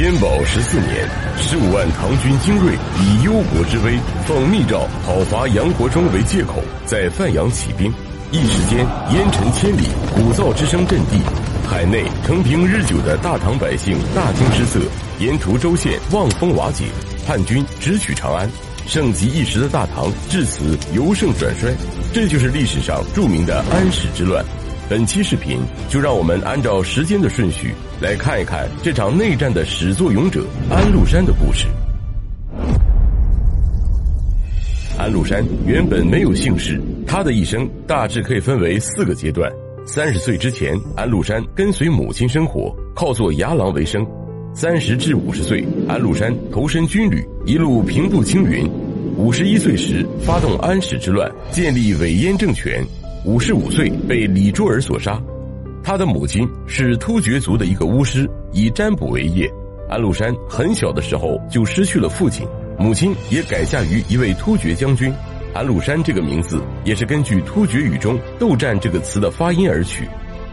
天宝十四年，十五万唐军精锐以忧国之威，奉密诏讨伐杨国忠为借口，在范阳起兵。一时间，烟尘千里，鼓噪之声震地，海内承平日久的大唐百姓大惊失色，沿途州县望风瓦解，叛军直取长安。盛极一时的大唐至此由盛转衰，这就是历史上著名的安史之乱。本期视频就让我们按照时间的顺序来看一看这场内战的始作俑者安禄山的故事。安禄山原本没有姓氏，他的一生大致可以分为四个阶段。三十岁之前，安禄山跟随母亲生活，靠做牙郎为生；三十至五十岁，安禄山投身军旅，一路平步青云；五十一岁时，发动安史之乱，建立伪燕政权。五十五岁被李珠儿所杀，他的母亲是突厥族的一个巫师，以占卜为业。安禄山很小的时候就失去了父亲，母亲也改嫁于一位突厥将军。安禄山这个名字也是根据突厥语中“斗战”这个词的发音而取。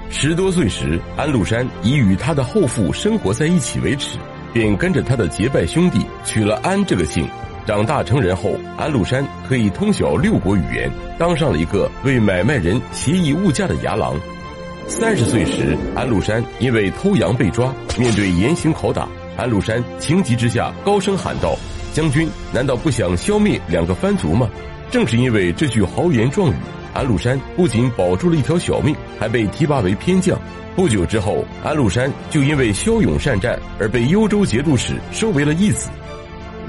十多岁时，安禄山以与他的后父生活在一起为耻，便跟着他的结拜兄弟取了安这个姓。长大成人后，安禄山可以通晓六国语言，当上了一个为买卖人协议物价的牙郎。三十岁时，安禄山因为偷羊被抓，面对严刑拷打，安禄山情急之下高声喊道：“将军，难道不想消灭两个藩族吗？”正是因为这句豪言壮语，安禄山不仅保住了一条小命，还被提拔为偏将。不久之后，安禄山就因为骁勇善战而被幽州节度使收为了义子。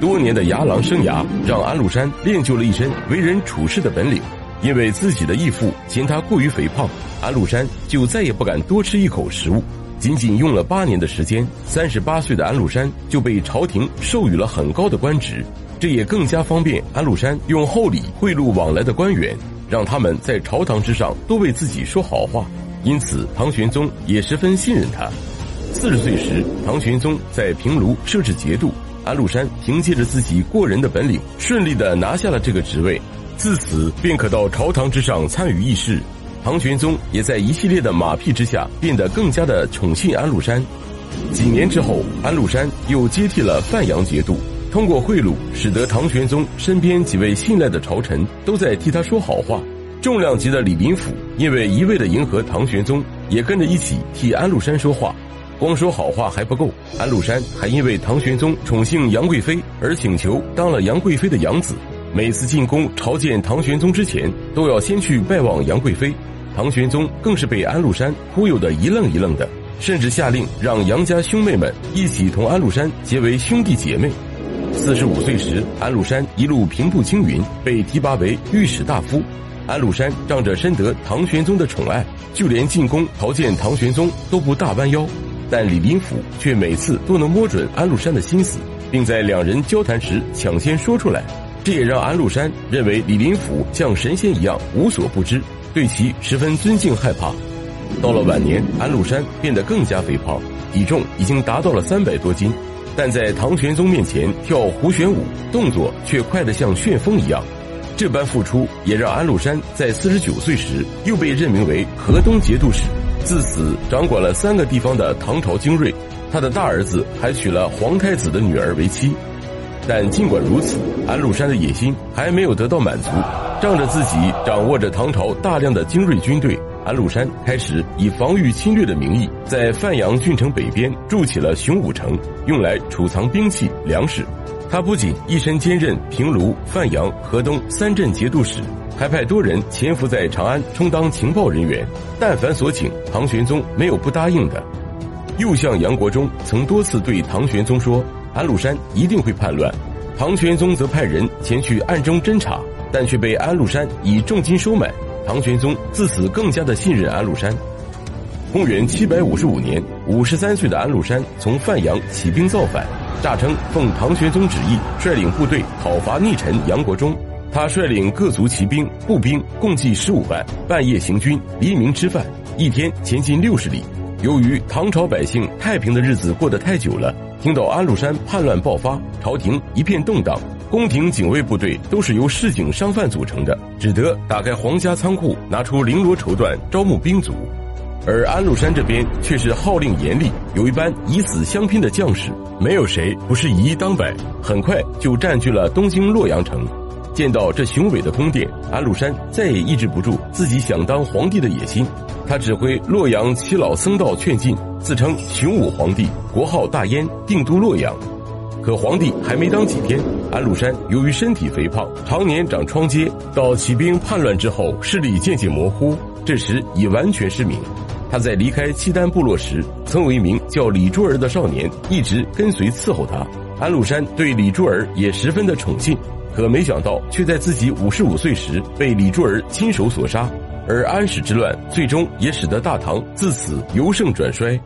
多年的牙狼生涯让安禄山练就了一身为人处事的本领。因为自己的义父嫌他过于肥胖，安禄山就再也不敢多吃一口食物。仅仅用了八年的时间，三十八岁的安禄山就被朝廷授予了很高的官职，这也更加方便安禄山用厚礼贿赂往来的官员，让他们在朝堂之上多为自己说好话。因此，唐玄宗也十分信任他。四十岁时，唐玄宗在平卢设置节度。安禄山凭借着自己过人的本领，顺利的拿下了这个职位，自此便可到朝堂之上参与议事。唐玄宗也在一系列的马屁之下，变得更加的宠信安禄山。几年之后，安禄山又接替了范阳节度，通过贿赂，使得唐玄宗身边几位信赖的朝臣都在替他说好话。重量级的李林甫因为一味的迎合唐玄宗，也跟着一起替安禄山说话。光说好话还不够，安禄山还因为唐玄宗宠幸杨贵妃而请求当了杨贵妃的养子。每次进宫朝见唐玄宗之前，都要先去拜望杨贵妃。唐玄宗更是被安禄山忽悠得一愣一愣的，甚至下令让杨家兄妹们一起同安禄山结为兄弟姐妹。四十五岁时，安禄山一路平步青云，被提拔为御史大夫。安禄山仗着深得唐玄宗的宠爱，就连进宫朝见唐玄宗都不大弯腰。但李林甫却每次都能摸准安禄山的心思，并在两人交谈时抢先说出来，这也让安禄山认为李林甫像神仙一样无所不知，对其十分尊敬害怕。到了晚年，安禄山变得更加肥胖，体重已经达到了三百多斤，但在唐玄宗面前跳胡旋舞，动作却快得像旋风一样。这般付出也让安禄山在四十九岁时又被任命为河东节度使。自此，掌管了三个地方的唐朝精锐，他的大儿子还娶了皇太子的女儿为妻。但尽管如此，安禄山的野心还没有得到满足。仗着自己掌握着唐朝大量的精锐军队，安禄山开始以防御侵略的名义，在范阳郡城北边筑起了雄武城，用来储藏兵器、粮食。他不仅一身兼任平卢、范阳、河东三镇节度使。还派多人潜伏在长安充当情报人员，但凡所请，唐玄宗没有不答应的。右相杨国忠曾多次对唐玄宗说：“安禄山一定会叛乱。”唐玄宗则派人前去暗中侦查，但却被安禄山以重金收买。唐玄宗自此更加的信任安禄山。公元七百五十五年，五十三岁的安禄山从范阳起兵造反，诈称奉唐玄宗旨意，率领部队讨伐逆臣杨国忠。他率领各族骑兵、步兵共计十五万，半夜行军，黎明吃饭，一天前进六十里。由于唐朝百姓太平的日子过得太久了，听到安禄山叛乱爆发，朝廷一片动荡，宫廷警卫部队都是由市井商贩组成的，只得打开皇家仓库，拿出绫罗绸缎招募兵卒。而安禄山这边却是号令严厉，有一班以死相拼的将士，没有谁不是以一当百，很快就占据了东京洛阳城。见到这雄伟的宫殿，安禄山再也抑制不住自己想当皇帝的野心。他指挥洛阳七老僧道劝进，自称雄武皇帝，国号大燕，定都洛阳。可皇帝还没当几天，安禄山由于身体肥胖，常年长疮疖，到起兵叛乱之后，视力渐渐模糊，这时已完全失明。他在离开契丹部落时，曾有一名叫李珠儿的少年一直跟随伺候他。安禄山对李珠儿也十分的宠信，可没想到却在自己五十五岁时被李珠儿亲手所杀。而安史之乱最终也使得大唐自此由盛转衰。